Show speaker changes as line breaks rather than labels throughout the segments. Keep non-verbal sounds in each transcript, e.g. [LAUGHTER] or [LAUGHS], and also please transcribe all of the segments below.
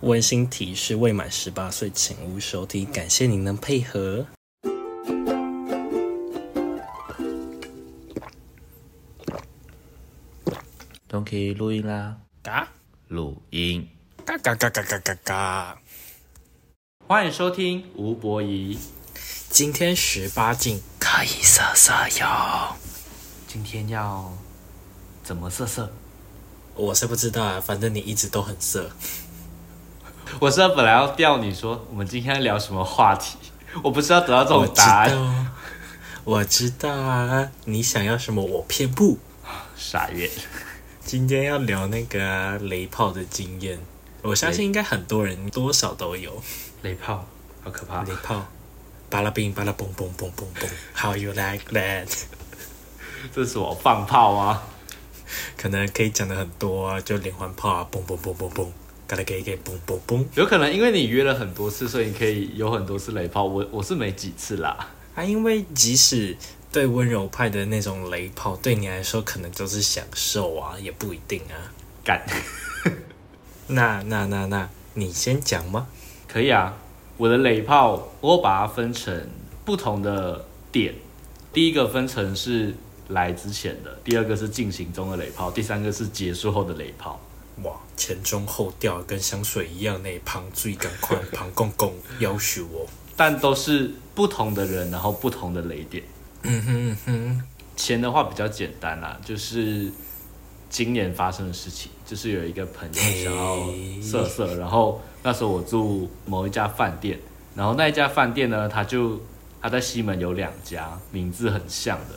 温馨提示：未满十八岁，请勿收听。感谢您的配合。
都可以录音啦，
嘎
录音。
嘎嘎嘎嘎嘎嘎嘎！
欢迎收听吴博仪。
今天十八禁，可以色色哟。
今天要怎么色色？
我是不知道啊，反正你一直都很色。[LAUGHS]
我是本来要钓你说，我们今天聊什么话题？[LAUGHS] 我不是要得到这种答案。
案。[LAUGHS] 我知道啊，你想要什么，我偏不。[SIGHS]
傻眼。
今天要聊那个啊雷炮的经验，我相信应该很多人多少都有
雷炮，好可怕
雷。炮。巴拉冰巴拉嘣嘣嘣嘣嘣，How you like that？
这是我放炮啊？
可能可以讲的很多啊，就连环炮啊，嘣嘣嘣嘣嘣，嘎啦给给嘣嘣嘣。
有可能因为你约了很多次，所以你可以有很多次雷炮。我我是没几次啦。
啊，因为即使对温柔派的那种雷炮，对你来说可能就是享受啊，也不一定啊。
干，
那那那那，你先讲吗？
可以啊。我的雷炮，我把它分成不同的点。第一个分成是来之前的，第二个是进行中的雷炮，第三个是结束后的雷炮。
哇，前中后调跟香水一样那，旁最赶快旁公公要求哦。
但都是不同的人，然后不同的雷点。
嗯哼哼，
钱的话比较简单啦，就是今年发生的事情，就是有一个朋友想要色色，然后那时候我住某一家饭店，然后那一家饭店呢，他就他在西门有两家，名字很像的，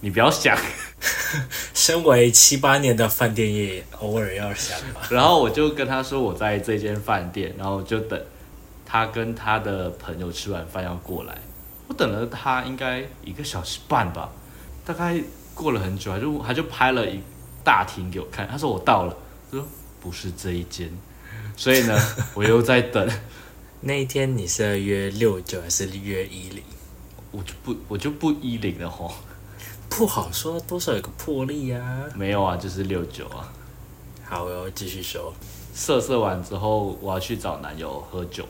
你不要想。[LAUGHS]
身为七八年的饭店业，偶尔要想吧。[LAUGHS]
然后我就跟他说我在这间饭店，然后就等他跟他的朋友吃完饭要过来。我等了他应该一个小时半吧，大概过了很久，他就他就拍了一大厅给我看，他说我到了，他说不是这一间，所以呢 [LAUGHS] 我又在等，
那一天你是要约六九还是约一零？
我就不我就不一零了吼，
不好说，多少有个魄力啊。
没有啊，就是六九啊。
好，我要继续说。
色色完之后，我要去找男友喝酒，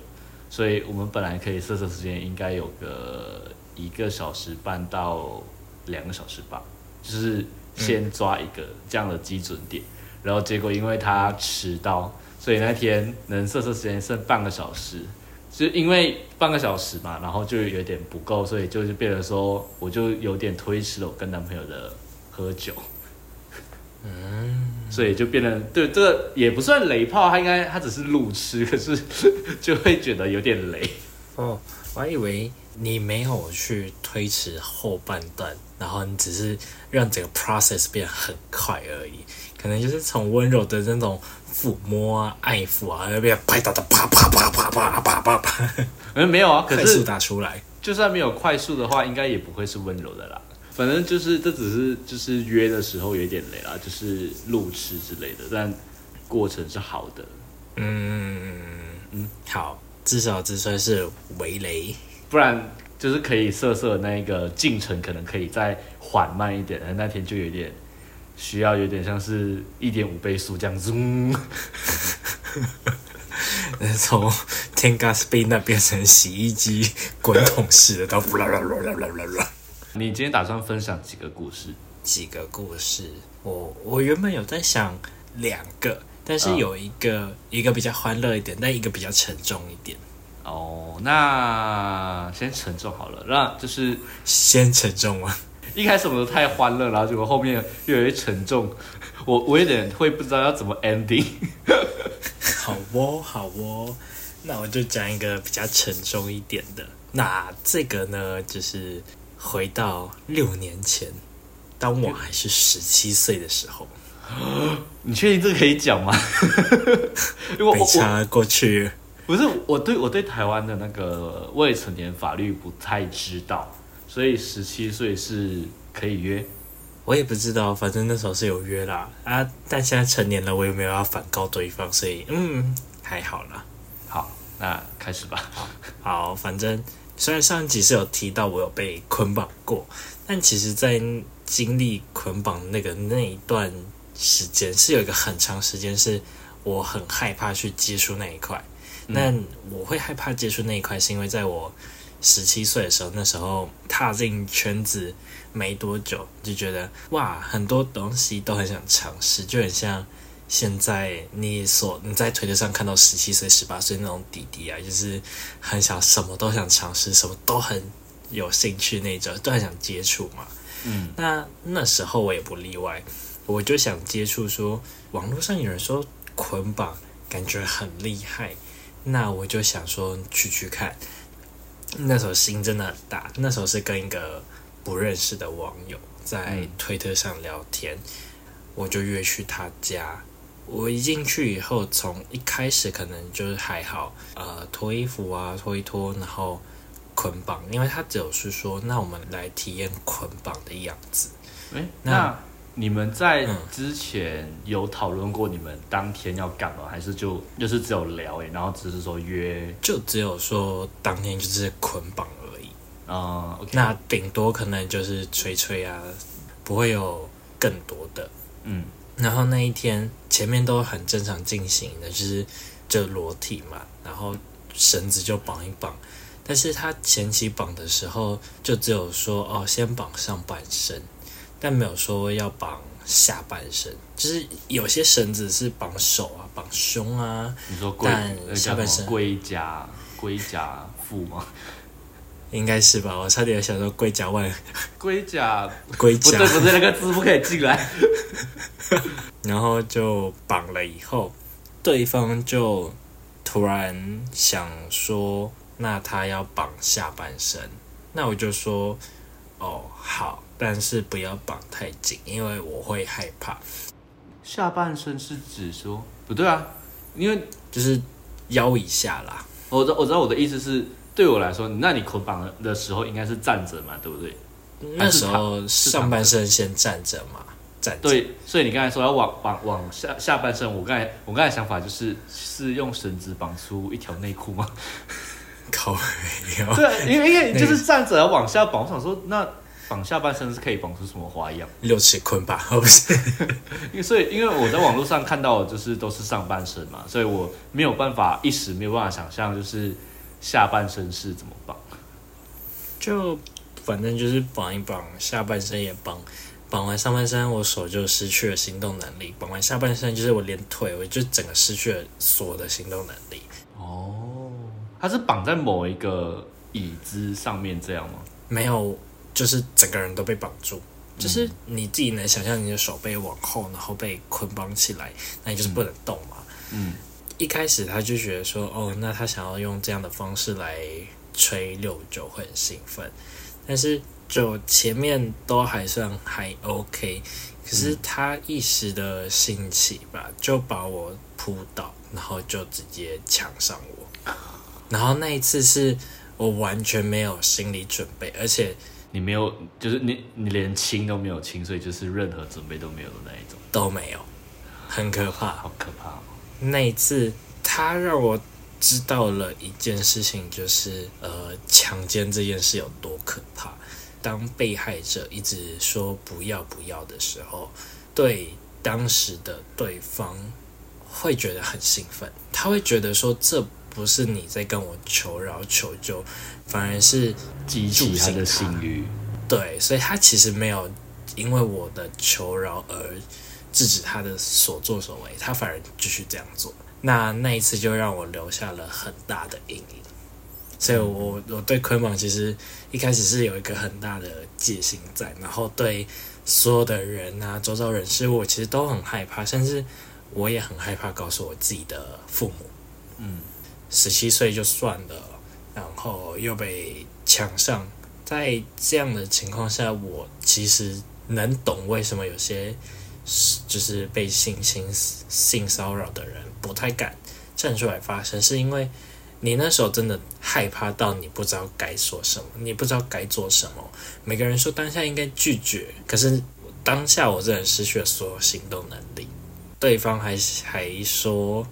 所以我们本来可以色色时间应该有个一个小时半到两个小时吧，就是先抓一个这样的基准点，然后结果因为他迟到，所以那天能色色时间剩半个小时，就因为半个小时嘛，然后就有点不够，所以就是变成说我就有点推迟了我跟男朋友的喝酒。嗯所以就变得对这个也不算雷炮，他应该他只是路痴，可是 [LAUGHS] 就会觉得有点雷。
哦，我还以为你没有去推迟后半段，然后你只是让整个 process 变很快而已，可能就是从温柔的那种抚摸啊、爱抚啊，要变拍打的啪啪啪啪啪啪啪啪，
嗯，没有啊，可
快速
是
打出来。
就算没有快速的话，应该也不会是温柔的啦。反正就是这只是就是约的时候有点雷啦，就是路痴之类的，但过程是好的。
嗯嗯，好，至少这算是围雷。
不然就是可以色色那一个进程可能可以再缓慢一点，那天就有点需要有点像是一点五倍速这样子。[LAUGHS] 嗯
从天 gas 杯那变成洗衣机滚筒式的，到啦啦啦啦啦啦啦。
你今天打算分享几个故事？
几个故事，我我原本有在想两个，但是
嗯
有一个、一个比较欢乐一点，但一个比较沉重一点。
哦，那先沉重好了，那就是
先沉重啊，
一开始我们都太欢乐，然后结果后面越来越沉重，我我有点会不知道要怎么 ending。
好哦，好哦。那我就讲一个比较沉重一点的。那这个呢，就是回到六年前，当我还是十七岁的时候，
你确定这个可以讲吗？因为我我
过去。
不是我对我对台湾的那个未成年法律不太知道，所以十七岁是可以约。
我也不知道，反正那时候是有约啦啊，但现在成年了，我也没有要反告对方，所以嗯，还好啦。
好，那开始吧。
好，反正虽然上一集是有提到我有被捆绑过，但其实，在经历捆绑那个那一段时间，是有一个很长时间是我很害怕去接触那一块。那我会害怕接触那一块，是因为在我十七岁的时候，那时候踏进圈子没多久，就觉得哇，很多东西都很想尝试，就很像现在你所你在推特上看到十七岁、十八岁那种弟弟啊，就是很想什么都想尝试，什么都很有兴趣那种，都很想接触嘛。
嗯，
那那时候我也不例外，我就想接触说，网络上有人说捆绑感觉很厉害。那我就想说去去看，那时候心真的很大。那时候是跟一个不认识的网友在推特上聊天，我就约去他家。我一进去以后，从一开始可能就是还好，呃，脱衣服啊，脱一脱，然后捆绑，因为他只有是说，那我们来体验捆绑的样子。
诶，那。你们在之前有讨论过你们当天要干嘛，还是就就是只有聊诶，然后只是说约，
就只有说当天就是捆绑而已
啊。
那顶多可能就是吹吹啊，不会有更多的。
嗯，
然后那一天前面都很正常进行的，就是就裸体嘛，然后绳子就绑一绑，但是他前期绑的时候就只有说哦，先绑上半身。但没有说要绑下半身，就是有些绳子是绑手啊、绑胸啊。
你说
但下半身
龟甲龟甲腹吗？
应该是吧，我差点想说龟甲外。
龟甲
龟甲
不对不对，那个字不可以进来。[LAUGHS]
然后就绑了以后，对方就突然想说，那他要绑下半身，那我就说，哦，好。但是不要绑太紧，因为我会害怕。
下半身是指说不对啊，因为
就是腰以下啦。
我知我知道我的意思是，对我来说，那你捆绑的时候应该是站着嘛，对不对？
那时候上半身先站着嘛，站。
对，所以你刚才说要往往往下下半身，我刚才我刚才想法就是是用绳子绑出一条内裤吗？
靠，
对，因为因为就是站着要往下绑，我想说那。绑下半身是可以绑出什么花样？
六尺捆吧，[LAUGHS] 哦不是，
因 [LAUGHS] 为所以因为我在网络上看到的就是都是上半身嘛，所以我没有办法一时没有办法想象就是下半身是怎么绑。
就反正就是绑一绑，下半身也绑，绑完上半身我手就失去了行动能力，绑完下半身就是我连腿我就整个失去了所有的行动能力。
哦，它是绑在某一个椅子上面这样吗？
没有。就是整个人都被绑住，就是你自己能想象你的手被往后，然后被捆绑起来，那你就是不能动嘛。
嗯，
一开始他就觉得说，哦，那他想要用这样的方式来吹六九会很兴奋，但是就前面都还算还 OK，可是他一时的兴起吧，就把我扑倒，然后就直接抢上我，然后那一次是我完全没有心理准备，而且。
你没有，就是你你连亲都没有亲，所以就是任何准备都没有的那一种，
都没有，很可怕，
好可怕。
那一次，他让我知道了一件事情，就是呃，强奸这件事有多可怕。当被害者一直说不要不要的时候，对当时的对方会觉得很兴奋，他会觉得说这。不是你在跟我求饶求救，反而是
激起他的性欲。
对，所以他其实没有因为我的求饶而制止他的所作所为，他反而继续这样做。那那一次就让我留下了很大的阴影。所以我我对捆绑其实一开始是有一个很大的戒心在，然后对所有的人啊、周遭人事物，其实都很害怕，甚至我也很害怕告诉我自己的父母。
嗯。
十七岁就算了，然后又被抢上，在这样的情况下，我其实能懂为什么有些就是被性侵、性骚扰的人不太敢站出来发声，是因为你那时候真的害怕到你不知道该说什么，你不知道该做什么。每个人说当下应该拒绝，可是当下我真的失去了所有行动能力。对方还还说。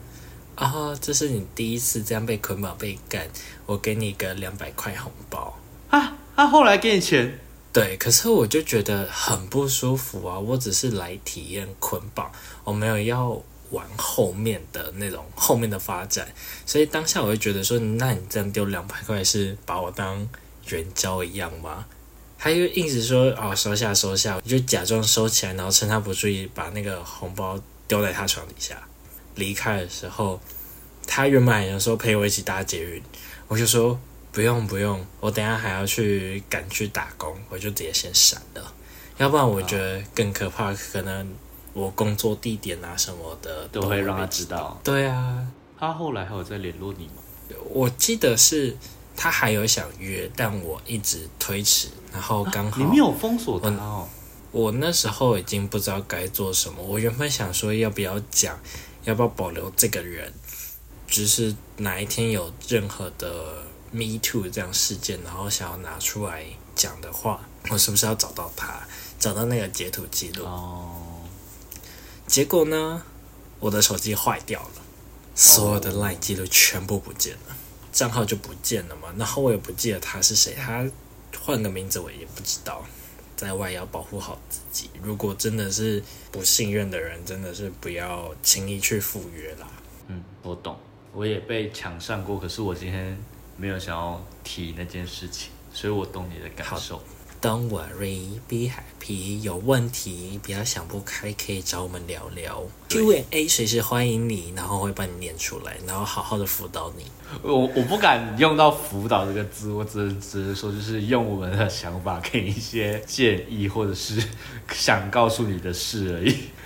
啊，这是你第一次这样被捆绑被干，我给你个两百块红包
啊！他后来给你钱？
对，可是我就觉得很不舒服啊！我只是来体验捆绑，我没有要玩后面的那种后面的发展，所以当下我就觉得说，那你这样丢两百块是把我当援交一样吗？他就硬是说哦收下收下，我就假装收起来，然后趁他不注意把那个红包丢在他床底下。离开的时候，他原本还想说陪我一起搭捷运，我就说不用不用，我等下还要去赶去打工，我就直接先闪了。要不然我觉得更可怕，可能我工作地点啊什么的
都会让他知道。
对啊，
他后来还有在联络你吗？
我记得是他还有想约，但我一直推迟，然后刚好、
你没有封锁他哦。
我那时候已经不知道该做什么。我原本想说要不要讲，要不要保留这个人，只是哪一天有任何的 Me Too 这样事件，然后想要拿出来讲的话，我是不是要找到他，找到那个截图记录？
哦，
结果呢，我的手机坏掉了，所有的 LINE 记录全部不见了，账号就不见了嘛。然后我也不记得他是谁，他换个名字我也不知道。在外要保护好自己，如果真的是不信任的人，真的是不要轻易去赴约啦。
嗯，我懂，我也被抢上过，可是我今天没有想要提那件事情，所以我懂你的感受。
Don't worry, be happy。有问题不要想不开，可以找我们聊聊。Q&A 随时欢迎你，然后会帮你念出来，然后好好的辅导你。
我我不敢用到辅导这个字，我只能只是说，就是用我们的想法给一些建议，或者是想告诉你的事而已。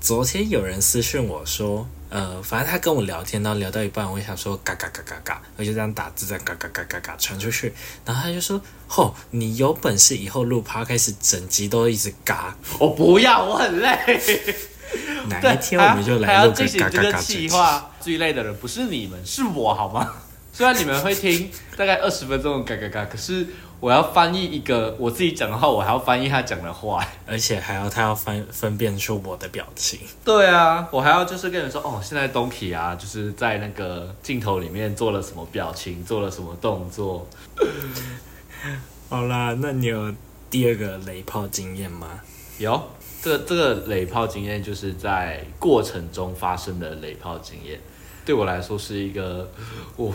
昨天有人私讯我说，呃，反正他跟我聊天，然后聊到一半，我想说嘎嘎嘎嘎嘎，我就这样打字，这样嘎嘎嘎嘎嘎传出去，然后他就说，吼，你有本事以后录 p 开始整集都一直嘎，
我不要，我很累。[LAUGHS]
哪，一天我们就来录个嘎嘎嘎。
计划，最累的人不是你们，是我，好吗？[LAUGHS] 虽然你们会听大概二十分钟的嘎嘎嘎，可是我要翻译一个我自己讲的话，我还要翻译他讲的话。
而且还要他要分分辨出我的表情。
对啊，我还要就是跟人说，哦，现在 Donkey 啊，就是在那个镜头里面做了什么表情，做了什么动作。
好啦，那你有第二个雷炮经验吗？
有这个这个雷炮经验，就是在过程中发生的雷炮经验，对我来说是一个我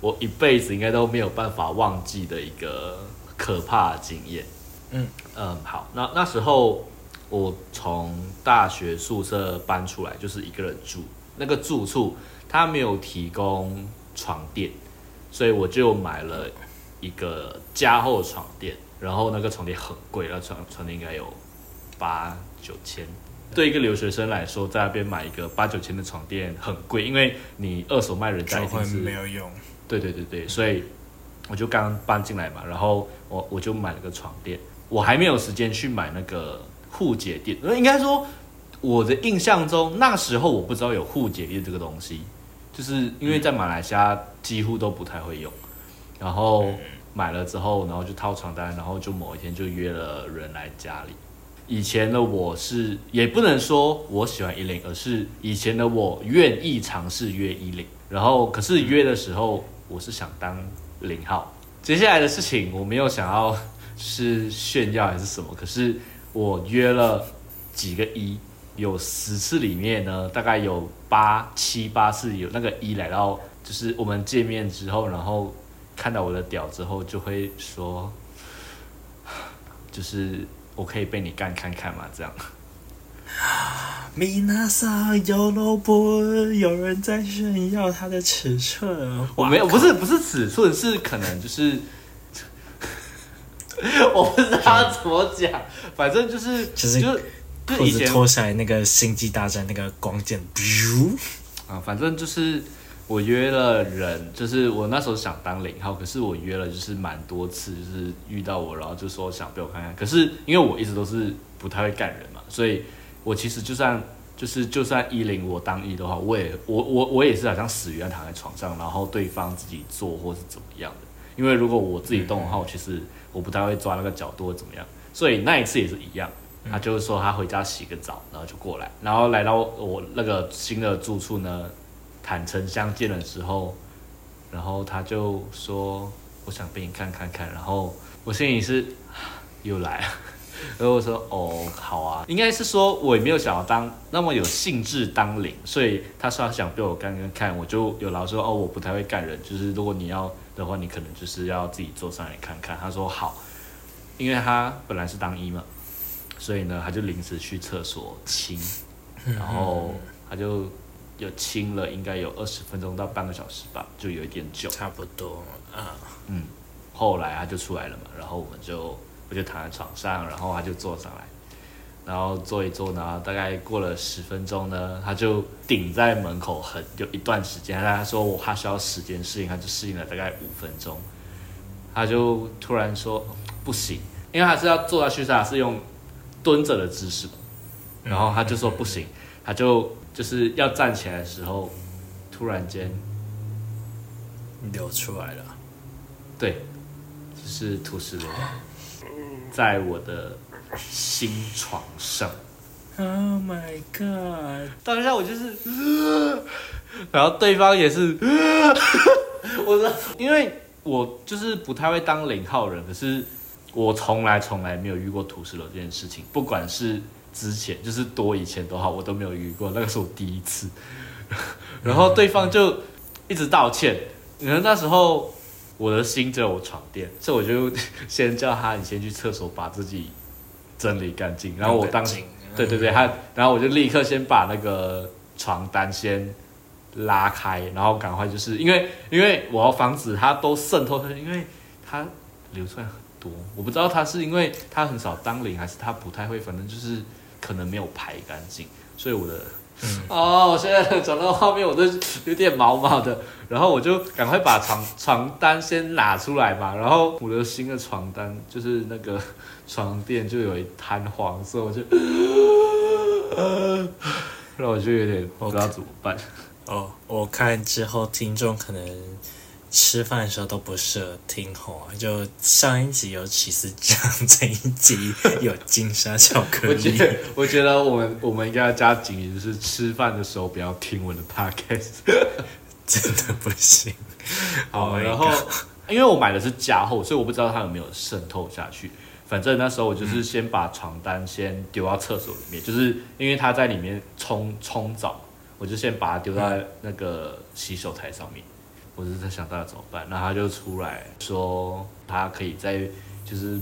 我一辈子应该都没有办法忘记的一个可怕的经验。
嗯
嗯，好，那那时候我从大学宿舍搬出来，就是一个人住，那个住处他没有提供床垫，所以我就买了一个加厚床垫，然后那个床垫很贵，那床床垫应该有八九千。对一个留学生来说，在那边买一个八九千的床垫很贵，因为你二手卖人家
就会
一定是
没有用。
对对对对，所以我就刚搬进来嘛，然后我我就买了个床垫，我还没有时间去买那个护解垫，那应该说我的印象中那时候我不知道有护解垫这个东西，就是因为在马来西亚几乎都不太会用，然后买了之后，然后就套床单，然后就某一天就约了人来家里。以前的我是也不能说我喜欢一零，而是以前的我愿意尝试约一零，然后可是约的时候我是想当零号。接下来的事情我没有想要 [LAUGHS] 是炫耀还是什么，可是我约了几个一，有十次里面呢，大概有八七八次有那个一来到，就是我们见面之后，然后看到我的屌之后，就会说，[SIGHS] 就是我可以被你干看看嘛，这样。
米娜桑有萝卜，有人在炫耀他的尺寸。
我没有，不是不是尺寸，是可能就是，[LAUGHS] 我不知道要怎么讲，反正就是
就是
就是
脱下来那个星际大战那个光剑，咻
啊，反正就是我约了人，就是我那时候想当零号，可是我约了就是蛮多次，就是遇到我，然后就说想被我看看，可是因为我一直都是不太会干人嘛，所以我其实就算就是就算一零我当一的话，我也我我我也是好像死鱼样躺在床上，然后对方自己做或是怎么样的，因为如果我自己动的话，我其实我不太会抓那个角度或怎么样，所以那一次也是一样。他就是说他回家洗个澡，然后就过来，然后来到我那个新的住处呢，坦诚相见的时候，然后他就说我想被你看看看，然后我心里是 [SIGHS] 又来了。[LAUGHS] 然后我说哦好啊，应该是说我也没有想要当那么有兴致当领，所以他说他想被我干干看，我就有劳说哦我不太会干人，就是如果你要的话，你可能就是要自己坐上来看看。他说好，因为他本来是当一嘛，所以呢他就临时去厕所清，然后他就有清了，应该有二十分钟到半个小时吧，就有一点久。
差不多啊。
嗯，后来他就出来了嘛，然后我们就。我就躺在床上，然后他就坐上来，然后坐一坐呢，大概过了十分钟呢，他就顶在门口很有一段时间。他说我他需要时间适应，他就适应了大概五分钟。他就突然说不行，因为他是要坐下去，他是用蹲着的姿势，然后他就说不行，他就就是要站起来的时候，突然间
流出来了，
对，就是吐石流。在我的新床上
，Oh my god！
当下我就是，[LAUGHS] 然后对方也是，[LAUGHS] 我说，因为我就是不太会当零号人，可是我从来从来没有遇过土石楼这件事情，不管是之前就是多以前都好，我都没有遇过，那个是我第一次。然后对方就一直道歉，可能那时候。我的心只有床垫，所以我就 [LAUGHS] 先叫他，你先去厕所把自己整理干净。然后我当，对对对，他，然后我就立刻先把那个床单先拉开，然后赶快就是因为因为我要防止它都渗透，因为它流出来很多，我不知道它是因为它很少当零，还是它不太会，反正就是可能没有排干净，所以我的。哦，我现在转到画面，我都有点毛毛的。然后我就赶快把床床单先拿出来嘛。然后我的新的床单就是那个床垫就有一滩黄色，我就，[LAUGHS] 然后我就有点不知道怎么办。
哦，我看之后听众可能。吃饭的时候都不适合听吼，就上一集有起司酱，这一集有金沙巧克力。[LAUGHS]
我觉得，我觉得我们我们应该要加紧语，就是吃饭的时候不要听我的 podcast，[LAUGHS]
真的不行。
好，然后因为我买的是加厚，所以我不知道它有没有渗透下去。反正那时候我就是先把床单先丢到厕所里面，就是因为它在里面冲冲澡，我就先把它丢在那个洗手台上面。我是在想，大家怎么办？然后他就出来说，他可以再就是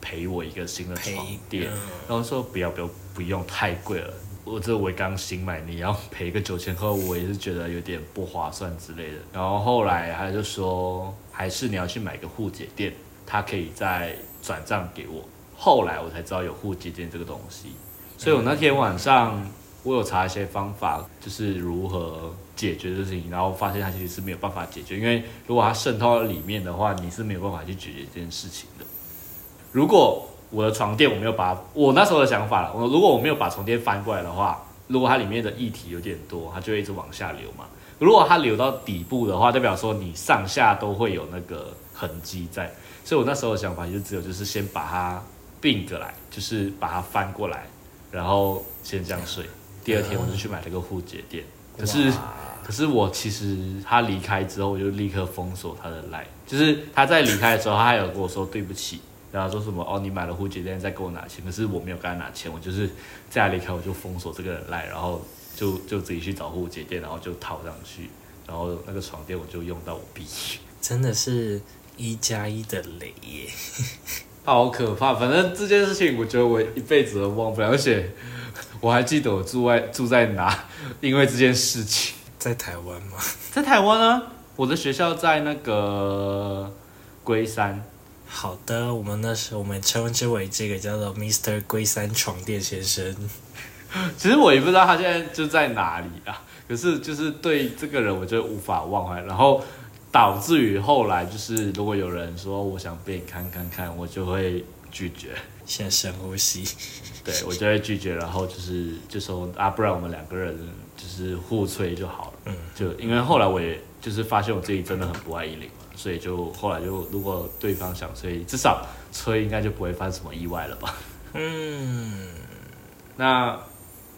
赔我一个新的床垫。然后说不要不要不用太贵了，我这我刚新买，你要赔个九千块，我也是觉得有点不划算之类的。然后后来他就说，还是你要去买个护姐垫，他可以再转账给我。后来我才知道有护姐垫这个东西，所以我那天晚上我有查一些方法，就是如何。解决的事情，然后发现它其实是没有办法解决，因为如果它渗透到里面的话，你是没有办法去解决这件事情的。如果我的床垫我没有把我那时候的想法，我如果我没有把床垫翻过来的话，如果它里面的液体有点多，它就会一直往下流嘛。如果它流到底部的话，代表说你上下都会有那个痕迹在。所以我那时候的想法就只有就是先把它并过来，就是把它翻过来，然后先这样睡。第二天我就去买了个护解垫。可是，可是我其实他离开之后，我就立刻封锁他的赖。就是他在离开的时候，他还有跟我说对不起，然后说什么哦，你买了护姐店再给我拿钱。可是我没有跟他拿钱，我就是在他离开我就封锁这个人赖，然后就就自己去找护姐店，然后就套上去，然后那个床垫我就用到我毕业。[LAUGHS]
真的是一加一的雷耶，[LAUGHS]
好可怕。反正这件事情，我觉得我一辈子都忘不了，而且。我还记得我住在住在哪，[LAUGHS] 因为这件事情
在台湾吗？
在台湾啊，我的学校在那个龟山。
好的，我们那时候我们称之为这个叫做 Mister 龟山床垫先生。[LAUGHS]
其实我也不知道他现在就在哪里啊，可是就是对这个人我就无法忘怀，然后导致于后来就是如果有人说我想被你看看看，我就会拒绝。
先深呼吸。
对，我就会拒绝，然后就是就说啊，不然我们两个人就是互吹就好了。嗯，就因为后来我也就是发现我自己真的很不爱依林嘛，所以就后来就如果对方想吹，至少吹应该就不会发生什么意外了吧。
嗯，[LAUGHS]
那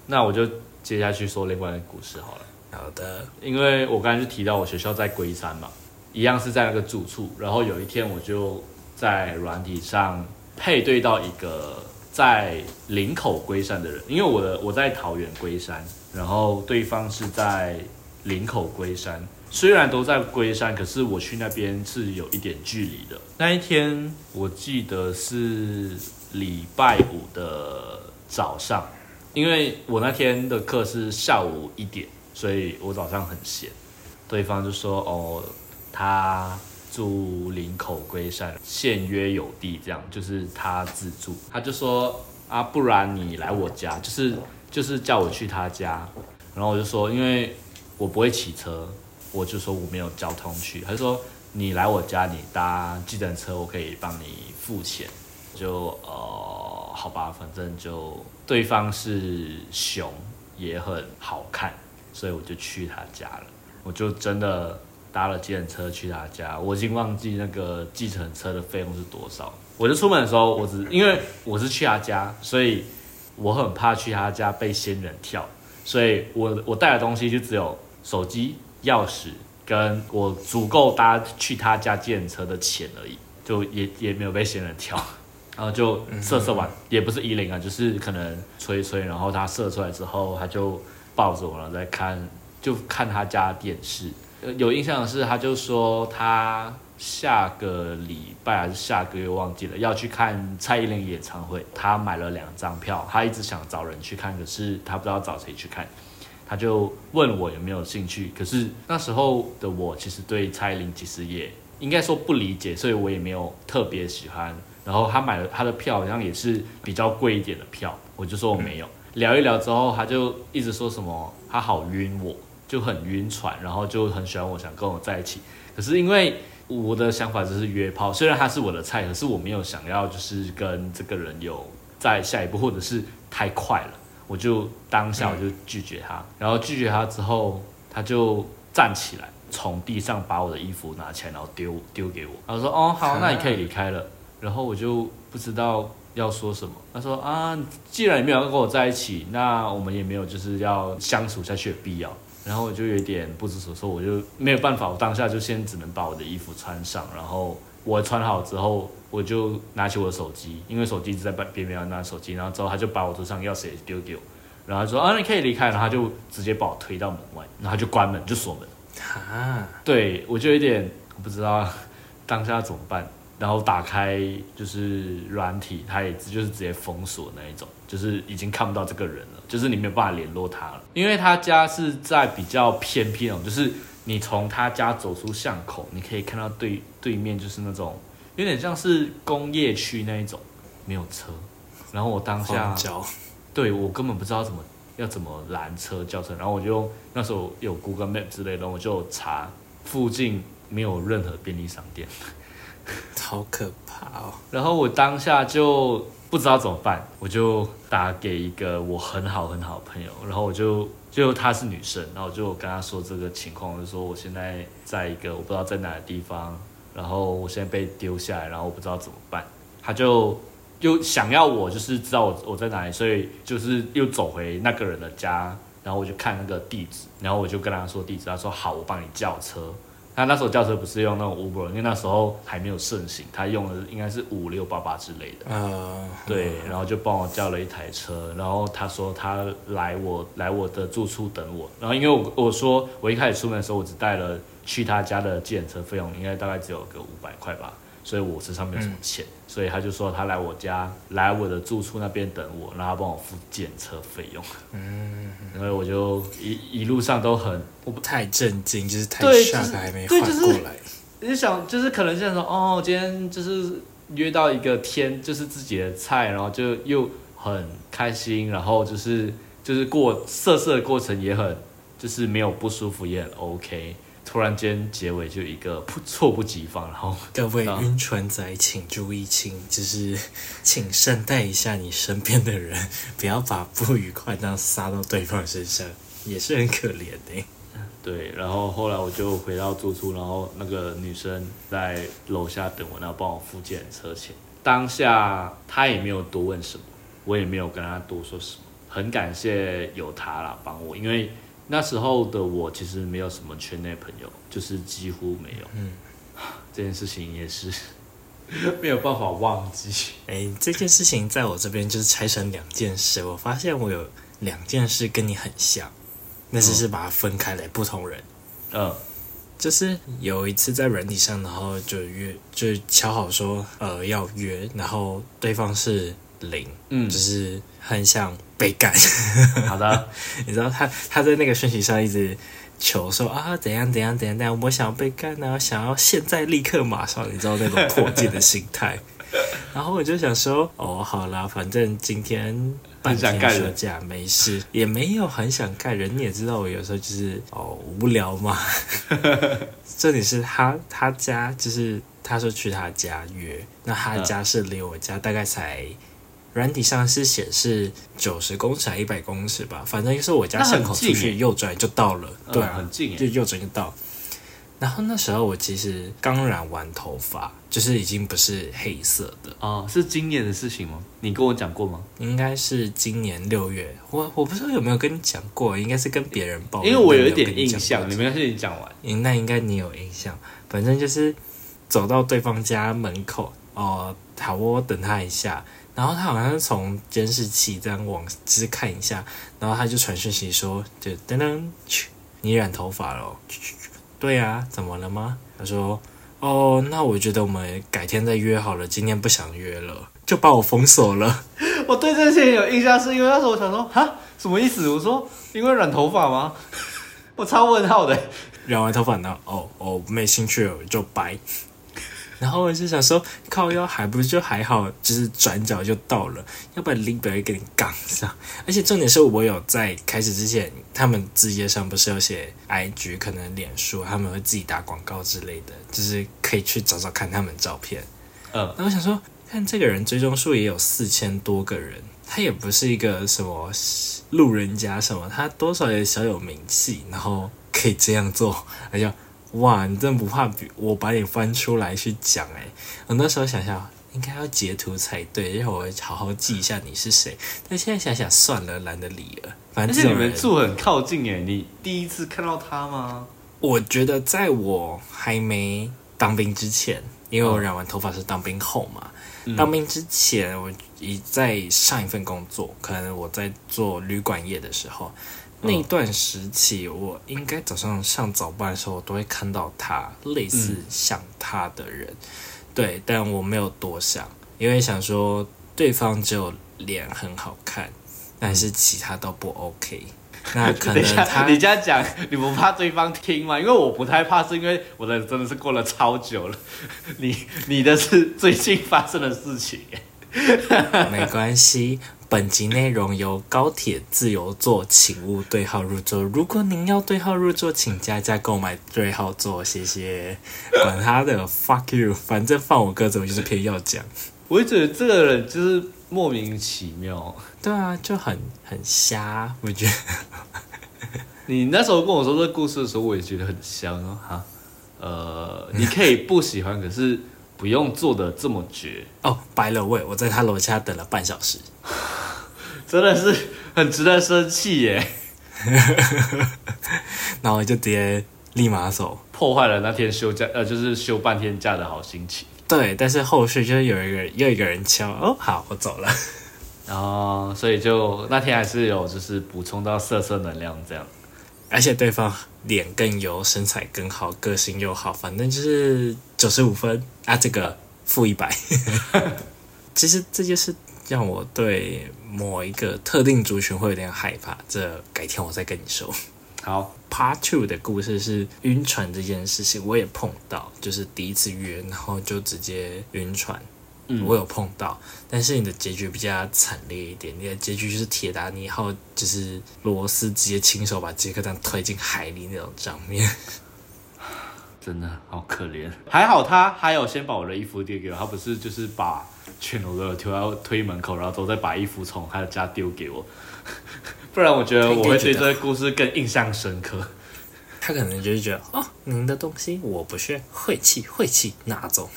那我就接下去说另外一个故事好了。
好的，
因为我刚才就提到我学校在龟山嘛，一样是在那个住处。然后有一天我就在软体上配对到一个在林口龟山的人，因为我的我在桃园龟山，然后对方是在林口龟山。虽然都在龟山，可是我去那边是有一点距离的。那一天我记得是礼拜五的早上，因为我那天的课是下午一点。所以我早上很闲，对方就说：“哦，他住林口龟山，现约有地，这样就是他自住。”他就说：“啊，不然你来我家，就是就是叫我去他家。”然后我就说：“因为我不会骑车，我就说我没有交通去。”他就说：“你来我家，你搭计程车，我可以帮你付钱。”就呃，好吧，反正就对方是熊，也很好看。所以我就去他家了，我就真的搭了计程车去他家。我已经忘记那个计程车的费用是多少。我就出门的时候，我只因为我是去他家，所以我很怕去他家被仙人跳，所以我我带的东西就只有手机、钥匙，跟我足够搭去他家计程车的钱而已，就也也没有被仙人跳。然后就射射完，也不是一零啊，就是可能吹吹，然后他射出来之后，他就。抱着我，然后在看，就看他家电视。有印象的是，他就说他下个礼拜还是下个月忘记了要去看蔡依林演唱会。他买了两张票，他一直想找人去看，可是他不知道找谁去看。他就问我有没有兴趣。可是那时候的我其实对蔡依林其实也应该说不理解，所以我也没有特别喜欢。然后他买了他的票，好像也是比较贵一点的票，我就说我没有。聊一聊之后，他就一直说什么他好晕，我就很晕船，然后就很喜欢我，想跟我在一起。可是因为我的想法就是约炮，虽然他是我的菜，可是我没有想要就是跟这个人有在下一步，或者是太快了，我就当下我就拒绝他。然后拒绝他之后，他就站起来，从地上把我的衣服拿起来，然后丢丢给我。他说：“哦，好，那你可以离开了。”然后我就不知道。要说什么？他说啊，既然你没有跟我在一起，那我们也没有就是要相处下去的必要。然后我就有点不知所措，我就没有办法，我当下就先只能把我的衣服穿上。然后我穿好之后，我就拿起我的手机，因为手机一直在边边边拿手机。然后之后他就把我桌上钥匙也丢给我，然后说啊，你可以离开。然后他就直接把我推到门外，然后就关门就锁门。啊，对我就有点不知道当下怎么办。然后打开就是软体，它也就是直接封锁那一种，就是已经看不到这个人了，就是你没有办法联络他了。因为他家是在比较偏僻那种，就是你从他家走出巷口，你可以看到对对面就是那种有点像是工业区那一种，没有车。然后我当下，[LAUGHS] 对我根本不知道怎么要怎么拦车叫车，然后我就那时候有 Google Map 之类的，我就查附近没有任何便利商店。[LAUGHS]
好可怕哦！
然后我当下就不知道怎么办，我就打给一个我很好很好的朋友，然后我就就她是女生，然后我就跟她说这个情况，就说我现在在一个我不知道在哪个地方，然后我现在被丢下来，然后我不知道怎么办。她就又想要我就是知道我我在哪里，所以就是又走回那个人的家，然后我就看那个地址，然后我就跟她说地址，她说好，我帮你叫车。他那时候叫车不是用那种 Uber，因为那时候还没有盛行，他用的应该是五六八八之类的。啊，对，然后就帮我叫了一台车，然后他说他来我来我的住处等我，然后因为我我说我一开始出门的时候我只带了去他家的检车费用，应该大概只有个五百块吧。所以我身上没有什么钱，所以他就说他来我家，来我的住处那边等我，然后帮我付检车费用。嗯，因为我就一一路上都很，
我不太震惊，就是太 shock 还没缓过来。
就想就是可能像说哦，今天就是约到一个天，就是自己的菜，然后就又很开心，然后就是就是过色色的过程也很，就是没有不舒服也很 OK。突然间结尾就一个猝不及防，然后
各位晕船仔请注意，请就是请善待一下你身边的人，不要把不愉快这样撒到对方身上，也是很可怜的。
对，然后后来我就回到住处，然后那个女生在楼下等我，然后帮我付检车钱。当下她也没有多问什么，我也没有跟她多说什么。很感谢有她啦帮我，因为那时候的我其实没有什么圈内朋友，就是几乎没有。
嗯，[SIGHS]
这件事情也是 [LAUGHS] 没有办法忘记。
哎，这件事情在我这边就是拆成两件事。我发现我有两件事跟你很像，那只是把它分开来，不同人。
嗯，
就是有一次在软体上，然后就约，就敲好说，呃，要约，然后对方是零，
嗯
就是很想被干。[LAUGHS]
好的，
你知道他他在那个讯息上一直求说啊怎样怎样怎样怎样，我想要被干啊，想要现在立刻马上，你知道那种迫切的心态。[LAUGHS] 然后我就想说，哦，好啦，反正今天半天休假没事，也没有很想干人。你也知道我有时候就是哦无聊嘛。[LAUGHS] 重点是他他家就是他说去他家约，那他家是离我家大概才。软体上是显示九十公尺还一百公尺吧，反正就是我家巷口出去右转就到了。对
很近耶
就右转就到。然后那时候我其实刚染完头发，就是已经不是黑色的，
哦，是今年的事情吗？你跟我讲过吗？
应该是今年六月。我我不知道有没有跟你讲过，应该是跟别人报，
因为我有一点印象，
过
你没关系，你讲完。
嗯那应该你有印象。反正就是走到对方家门口，哦、好，我等他一下。然后他好像是从监视器这样往，只是看一下，然后他就传讯息说，就噔噔，你染头发了对啊，怎么了吗？他说，哦，那我觉得我们改天再约好了，今天不想约了，就把我封锁了。
我对这些人有印象，是因为那时候我想说，哈，什么意思？我说因为染头发吗？[LAUGHS] 我超问号的。
染完头发，然后哦哦没兴趣了，就掰。然后我就想说，靠腰还不就还好，就是转角就到了，要不然林北会跟你杠上。而且重点是我有在开始之前，他们字页上不是有写 IG，可能脸书他们会自己打广告之类的，就是可以去找找看他们照片。
嗯，
然后我想说，看这个人追踪数也有四千多个人，他也不是一个什么路人甲什么，他多少也小有名气，然后可以这样做，而且哇，你真不怕比我把你翻出来去讲诶、我那时候想想。应该要截图才对，让我好好记一下你是谁。但现在想想算了，懒得理了。反
而且你
正这种人
们住很靠近哎，你第一次看到他吗？
我觉得在我还没当兵之前，因为我染完头发是当兵后嘛。当兵之前，我已在上一份工作，可能我在做旅馆业的时候，那一段时期，我应该早上上早班的时候，我都会看到他类似像他的人，对，但我没有多想，因为想说对方只有脸很好看，但是其他都不 OK。[LAUGHS] 那可能他
你这样讲，你不怕对方听吗？因为我不太怕，是因为我的真的是过了超久了。[LAUGHS] 你你的是最近发生的事情。[LAUGHS]
没关系，本集内容由高铁自由座，请勿对号入座。如果您要对号入座，请加价购买对号座，谢谢。管他的，[LAUGHS] fuck you，反正放我鸽子，我就是偏要讲。
我就觉得这个人就是莫名其妙。
对啊，就很很瞎，我觉得。[LAUGHS]
你那时候跟我说这故事的时候，我也觉得很香哦哈。呃，你可以不喜欢，可是不用做的这么绝，[LAUGHS]
哦，白了喂，我在他楼下等了半小时。
真的是很值得生气耶，[LAUGHS]
然后就直接立马走。
破坏了那天休假呃，就是休半天假的好心情。
对，但是后续就是有一个又一个人敲，哦，好，我走了。
然后，所以就那天还是有就是补充到色色能量这样。
而且对方脸更油，身材更好，个性又好，反正就是九十五分啊，这个负一百。[LAUGHS] [LAUGHS] 其实这件事让我对某一个特定族群会有点害怕，这改天我再跟你说。
好
，Part Two 的故事是晕船这件事情，我也碰到，就是第一次约，然后就直接晕船。
嗯
我有碰到，但是你的结局比较惨烈一点，你的结局就是铁达尼号，就是罗斯直接亲手把杰克蛋推进海里那种场面。[LAUGHS]
真的好可怜。还好他还有先把我的衣服递给我，他不是就是把全裸的推到推门口，然后之后再把衣服从他的家丢给我。[LAUGHS] 不然我觉得我会对这个故事更印象深刻。
他可能就是觉得，哦，您的东西我不屑，晦气晦气拿走。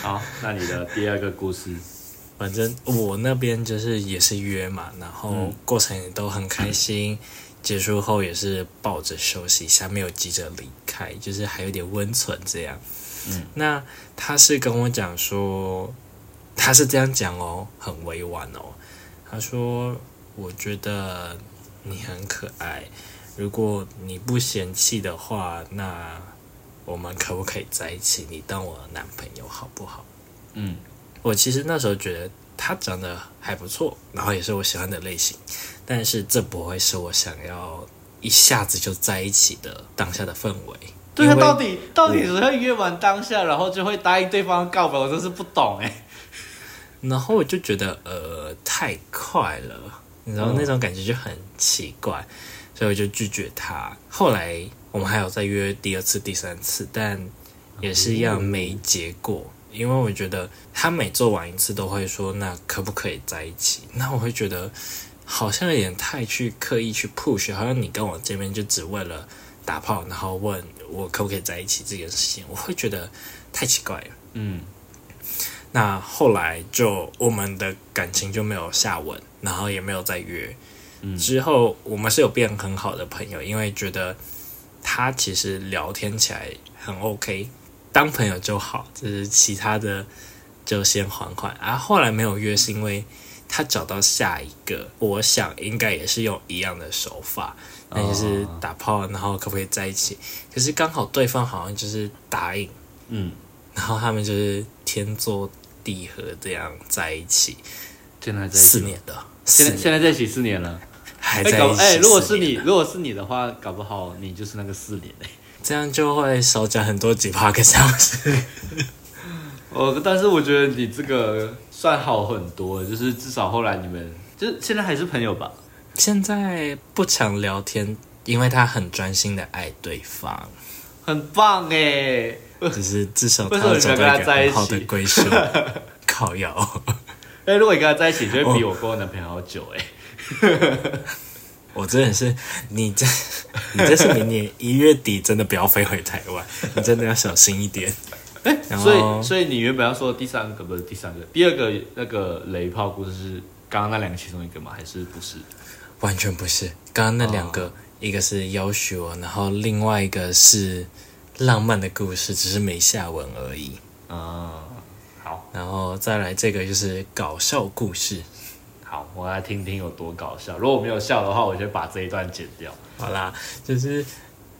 好，那你的第二个故事，
反正我那边就是也是约嘛，然后
嗯
过程也都很开心。结束后也是抱着休息一下，没有急着离开，就是还有点温存这样。
嗯，
那他是跟我讲说，他是这样讲哦，很委婉哦。他说：“我觉得你很可爱，如果你不嫌弃的话，那我们可不可以在一起？你当我男朋友好不好？”
嗯，
我其实那时候觉得他长得还不错，然后也是我喜欢的类型，但是这不会是我想要一下子就在一起的当下的氛围。
对啊，到底到底只会约完当下，然后就会答应对方告白，我真是不懂哎。
然后我就觉得呃太快了，你知道
嗯
那种感觉就很奇怪，所以我就拒绝他。后来我们还有再约第二次、第三次，但也是一样没结果。因为我觉得他每做完一次都会说那可不可以在一起，那我会觉得好像有点太去刻意去 push，好像你跟我见面就只为了打炮，然后问我可不可以在一起这件事情，我会觉得太奇怪了。
嗯
那后来就我们的感情就没有下文，然后也没有再约。
嗯
之后我们是有变很好的朋友，因为觉得他其实聊天起来很 OK，当朋友就好，就是其他的就先缓缓。啊，后来没有约是因为他找到下一个，我想应该也是用一样的手法，那就是
哦
打炮，然后可不可以在一起？可是刚好对方好像就是答应。
嗯，
然后他们就是天作地和这样在一起
现在在一起，
四年的，
现在现在在一起四年了。哎，
还在一起
搞哎，如果是你，如果是你的话，搞不好你就是那个四年哎。
这样就会少讲很多几趴个小时。[LAUGHS]
哦，但是我觉得你这个算好很多，就是至少后来你们就是现在还是朋友吧？
现在不常聊天，因为他很专心的爱对方，
很棒哎！
只是至少他找到一个
在一起
很好的归属。靠腰，[LAUGHS]
哎，如果你跟他在一起，就会比我跟我男朋友好久哎。
我真的是你这，你这是明年一月底真的不要飞回台湾，你真的要小心一点。
哎，所以所以你原本要说的第三个不是第三个，第二个那个雷炮故事是刚刚那两个其中一个吗？还是不是？
完全不是，刚刚那两个，
哦
一个是要求，然后另外一个是浪漫的故事，只是没下文而已。
嗯，好
然后再来这个就是搞笑故事。
好，我来听听有多搞笑。如果我没有笑的话，我就把这一段剪掉。
好啦，就是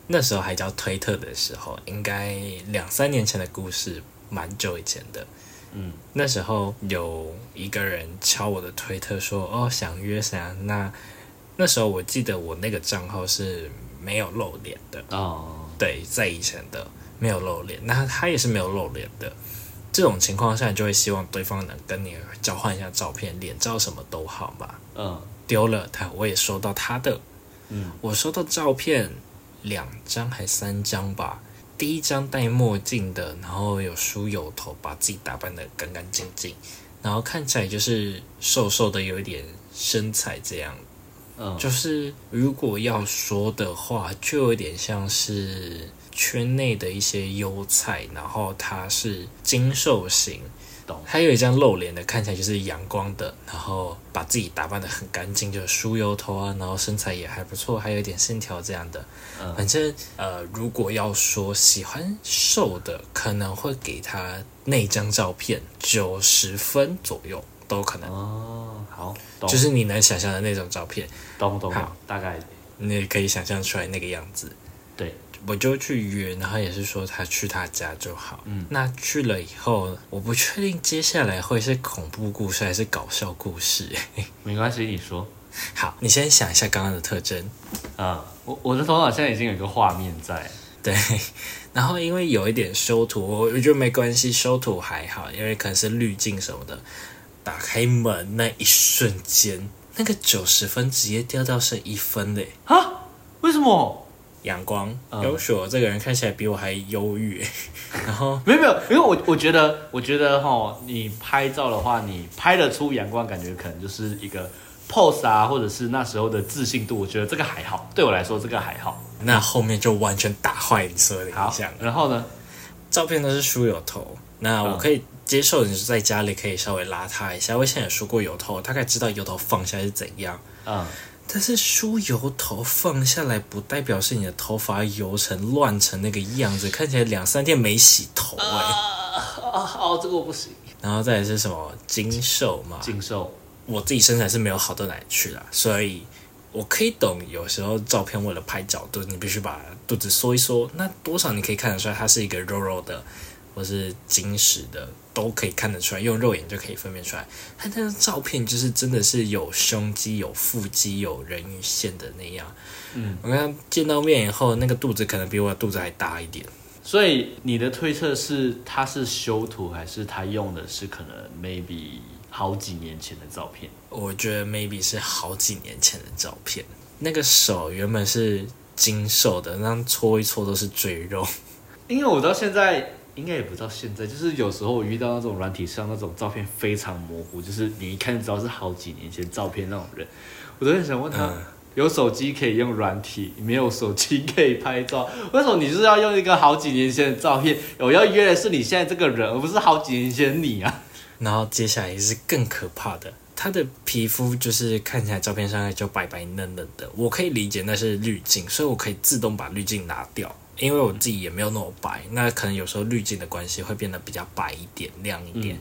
那时候还叫推特的时候，应该两三年前的故事，蛮久以前的。
嗯，
那时候有一个人敲我的推特说：“哦，想约谁啊？”那那时候我记得我那个账号是没有露脸的，
哦，
对，在以前的没有露脸，那他也是没有露脸的。这种情况下，你就会希望对方能跟你交换一下照片，脸照什么都好嘛。
嗯
丢了他，我也收到他的，
嗯，
我收到照片两张还三张吧。第一张戴墨镜的，然后有梳油头，把自己打扮的干干净净，然后看起来就是瘦瘦的，有一点身材这样。
嗯，
就是如果要说的话，就有点像是圈内的一些优菜，然后它是精瘦型，
懂。
还有一张露脸的，看起来就是阳光的，然后把自己打扮的很干净，就梳油头啊，然后身材也还不错，还有一点线条这样的。
嗯。
反正呃，如果要说喜欢瘦的，可能会给他那张照片九十分左右都可能，
哦，好，
就是你能想象的那种照片。
懂懂懂
好，
大概
你也可以想象出来那个样子。
对，
我就去约，然后也是说他去他家就好。
嗯，
那去了以后，我不确定接下来会是恐怖故事还是搞笑故事。[LAUGHS]
没关系，你说。
好，你先想一下刚刚的特征。
啊、我我的头脑现在已经有一个画面在，[LAUGHS]
对，然后因为有一点修图，我我觉得没关系，修图还好，因为可能是滤镜什么的。打开门那一瞬间，那个九十分直接掉到剩一分嘞。
啊？为什么？
阳光，
嗯
优秀，这个人看起来比我还忧郁。[LAUGHS] 然后
没有没有，因为我我觉得，我觉得哈，你拍照的话，你拍得出阳光，感觉可能就是一个 pose 啊，或者是那时候的自信度，我觉得这个还好，对我来说这个还好。
那后面就完全打坏你所有的印
好
象。，
然后呢？
照片都是书有头，那
嗯
我可以接受你是在家里可以稍微邋遢一下。我以前也梳过油头，大概知道油头放下是怎样。
嗯，
但是梳油头放下来，不代表是你的头发油成乱成那个样子，看起来两三天没洗头哎、
啊，哦，这个我不行。
然后再来是什么精瘦嘛？
精瘦，
我自己身材是没有好到哪里去啦，所以我可以懂，有时候照片为了拍角度，你必须把肚子缩一缩，那多少你可以看得出来它是一个肉肉的，或是紧实的，都可以看得出来，用肉眼就可以分辨出来。他那张照片就是真的是有胸肌、有腹肌、有人鱼线的那样。
嗯，
我跟他见到面以后，那个肚子可能比我的肚子还大一点。
所以你的推测是他是修图，还是他用的是可能 maybe 好几年前的照片？
我觉得 maybe 是好几年前的照片，那个手原本是精瘦的，那样搓一搓都是赘肉。
因为我到现在应该也不到现在，就是有时候我遇到那种软体上那种照片非常模糊，就是你一看就知道是好几年前照片那种人，我都很想问他。
嗯
有手机可以用软体，没有手机可以拍照，为什么你就是要用一个好几年前的照片？我要约的是你现在这个人，而不是好几年前你啊！
然后接下来是更可怕的，他的皮肤就是看起来照片上就白白嫩嫩的，我可以理解那是滤镜，所以我可以自动把滤镜拿掉，因为我自己也没有那么白，那可能有时候滤镜的关系会变得比较白一点、亮一点。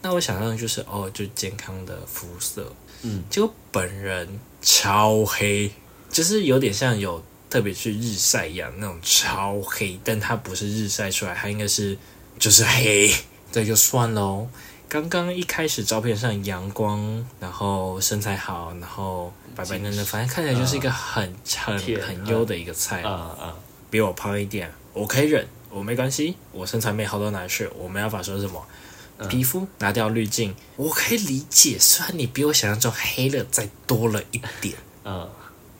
那我想象的就是哦，就健康的肤色，
嗯，
结果本人超黑，就是有点像有特别去日晒一样那种超黑，但它不是日晒出来，它应该是就是黑，[LAUGHS] 这就算喽。刚刚一开始照片上阳光，然后身材好，然后白白嫩嫩，反正看起来就是一个很很很优的一个菜，
啊啊，
比我胖一点，我可以忍，我没关系，我身材没好到哪里去。我没办法说什么，皮肤拿掉滤镜，我可以理解。虽然你比我想象中黑了再多了一点，
嗯，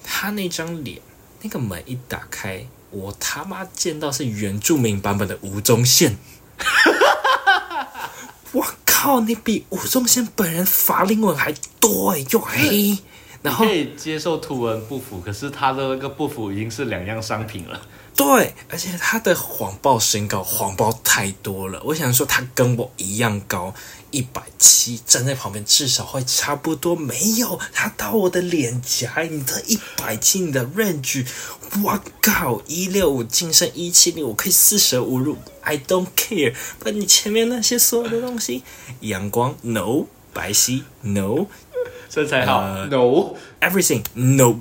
他那张脸，那个门一打开，我他妈见到是原住民版本的吴宗宪。[LAUGHS] 我靠，你比吴宗宪本人法令纹还多哎，又黑，然后
可以接受图文不符，可是他的那个不符已经是两样商品了。
对，而且他的谎报身高谎报太多了。我想说，他跟我一样高，一百七，站在旁边至少会差不多。没有，他到我的脸颊，你的一百七，你的 range，我靠，一六五净胜一七零，我可以四舍五入，I don't care。把你前面那些所有的东西，阳光 no，白皙 no，everything
身材好、
呃，no，everything，no。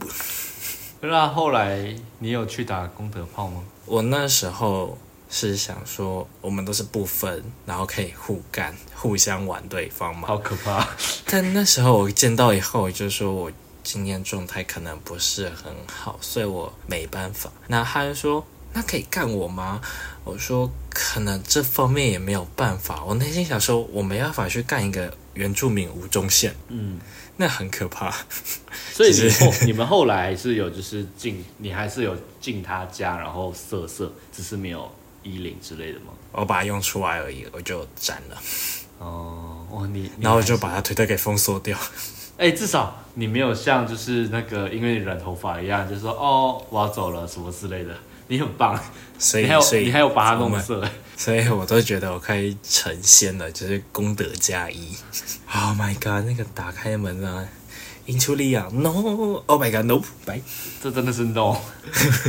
那后来你有去打功德炮吗？
我那时候是想说，我们都是不分，然后可以互干、互相玩对方嘛。
好可怕！[LAUGHS]
但那时候我见到以后，我就说我今天状态可能不是很好，所以我没办法。那他就说，那可以干我吗？我说可能这方面也没有办法。我内心想说，我没办法去干一个原住民吴宗宪，
嗯，
那很可怕。[LAUGHS]
所以你后你们后来是有就是进，你还是有进他家，然后色色，只是没有衣领之类的吗？
我把它用出来而已，我就斩了，
哦，哇，你你
然后我就把他推特给封锁掉。
哎、至少你没有像就是那个因为你染头发一样，就是说哦我要走了什么之类的，你很棒，
所以，
你还有
所以
你还有把它弄色，[LAUGHS]
所以我都觉得我可以成仙了，就是功德加一。Oh my god！那个打开门啊，引出力啊，No！Oh my god！No！拜。
这真的是 no。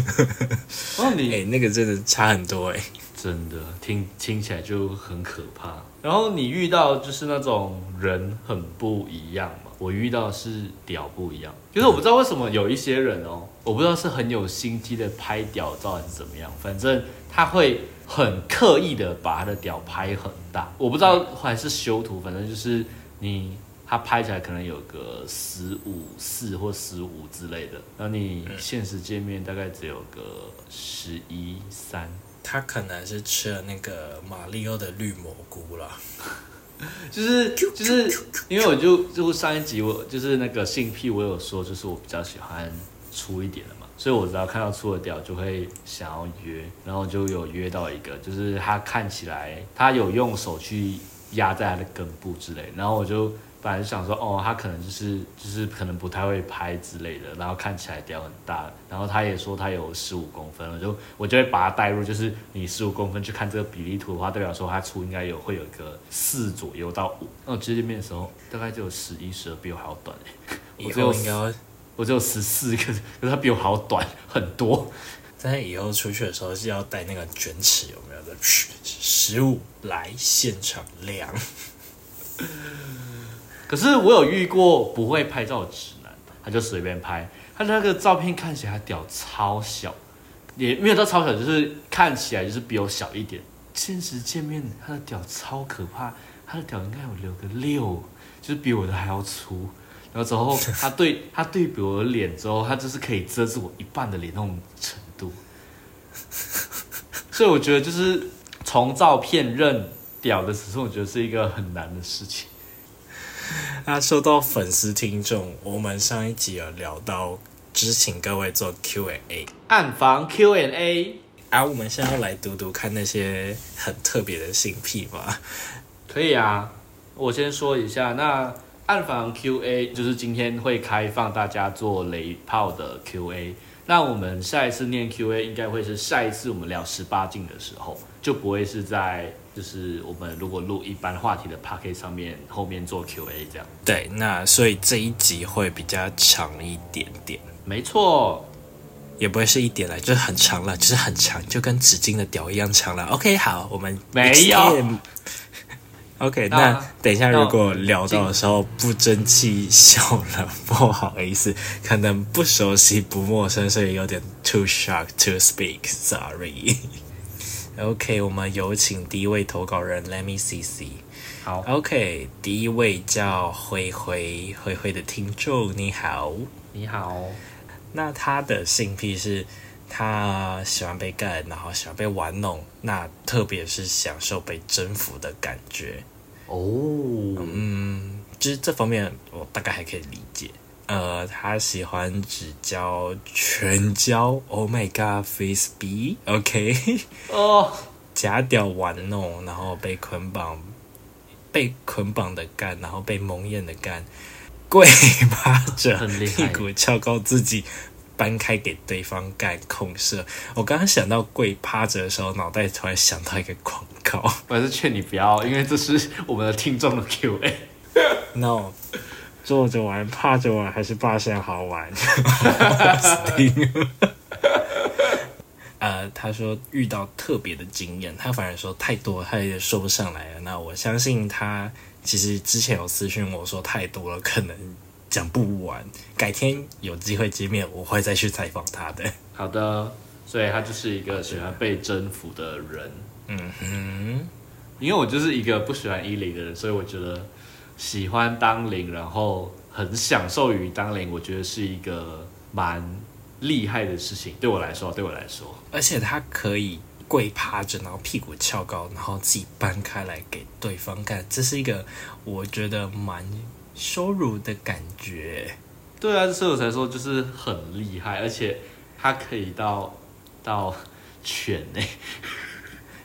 [LAUGHS] 哦，你
哎、那个真的差很多哎、
真的听听起来就很可怕。然后你遇到就是那种人很不一样嘛，我遇到的是屌不一样，就是我不知道为什么有一些人哦，我不知道是很有心机的拍屌照还是怎么样，反正他会很刻意的把他的屌拍很大，我不知道还是修图，反正就是你。他拍起来可能有个十五四或十五之类的，然后你现实界面大概只有个十一三，
他可能是吃了那个马里奥的绿蘑菇了。[LAUGHS] [LAUGHS]
就是就是因为我就就上一集我就是那个性癖，我有说就是我比较喜欢粗一点的嘛，所以我只要看到粗的屌就会想要约，然后就有约到一个，就是他看起来他有用手去压在他的根部之类。然后我就本来就想说，哦，他可能就是就是可能不太会拍之类的，然后看起来屌很大。然后他也说他有十五公分，我就我就会把它带入，就是你十五公分去看这个比例图的话，代表说他粗应该有会有一个四左右到五。那我接见面的时候大概就有十一、十二，比我还要短欸我只有
后应该
我只有十四，可是可是他比我还要短很多。
在以后出去的时候是要带那个卷尺，有没有的？十五来现场量。[LAUGHS]
可是我有遇过不会拍照的直男，他就随便拍，他那个照片看起来屌超小，也没有到超小，就是看起来就是比我小一点。现实见面，他的屌超可怕，他的屌应该有留个六，就是比我的还要粗。然后之后 [LAUGHS] 他对他对比我的脸之后，他就是可以遮住我一半的脸那种程度。所以我觉得就是从照片认屌的尺寸，我觉得是一个很难的事情。
那说到粉丝听众，我们上一集有聊到，只请各位做 Q&A
暗房 Q&A。
啊，我们现在要来读读看那些很特别的性癖吧。
可以啊，我先说一下，那暗房 Q&A 就是今天会开放大家做雷炮的 Q&A。那我们下一次念 Q&A 应该会是下一次我们聊十八禁的时候，就不会是在就是我们如果录一般话题的 p a c k e t 上面后面做 Q&A 这样。
对，那所以这一集会比较长一点点，
没错，
也不会是一点了，就是很长了，就是很长，就跟纸巾的屌一样长了。OK，好，我们
没有
OK，
那
那等一下，如果聊到的时候不争气笑了，不好意思，可能不熟悉、不陌生，所以有点 too shocked to speak，sorry。OK，我们有请第一位投稿人，Let me see see。
好
，OK，第一位叫灰灰灰灰的听众，你好。
你好，
那他的性癖是，他喜欢被干，然后喜欢被玩弄，那特别是享受被征服的感觉。
哦，
嗯，就是这方面我大概还可以理解。呃，他喜欢只交全交，Oh my God，Face B，OK，、
哦，
假屌玩弄，然后被捆绑，被捆绑的干，然后被蒙眼的干，跪趴着，屁股翘高自己。搬开给对方干控射。我刚刚想到跪趴着的时候，脑袋突然想到一个广告。
我还是劝你不要，因为这是我们的听众的 Q&A。
No，坐着玩、趴着玩还是霸占好玩。[LAUGHS] 呃，他说遇到特别的经验，他反而说太多，他有点说不上来了。那我相信他其实之前有私讯我说太多了，可能讲不完。改天有机会见面，我会再去采访他的。
好的，所以他就是一个喜欢被征服的人。
嗯哼，
因为我就是一个不喜欢依零的人，所以我觉得喜欢当零，然后很享受于当零，我觉得是一个蛮厉害的事情。对我来说，对我来说，
而且他可以跪趴着，然后屁股翘高，然后自己搬开来给对方看，这是一个我觉得蛮羞辱的感觉。
对啊，所以我才说就是很厉害，而且他可以到到犬呢、